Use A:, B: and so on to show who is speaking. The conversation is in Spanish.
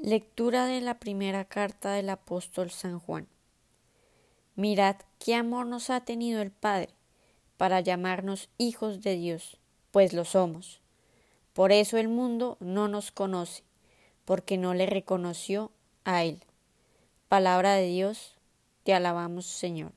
A: Lectura de la primera carta del apóstol San Juan. Mirad qué amor nos ha tenido el Padre para llamarnos hijos de Dios, pues lo somos. Por eso el mundo no nos conoce, porque no le reconoció a Él. Palabra de Dios, te alabamos Señor.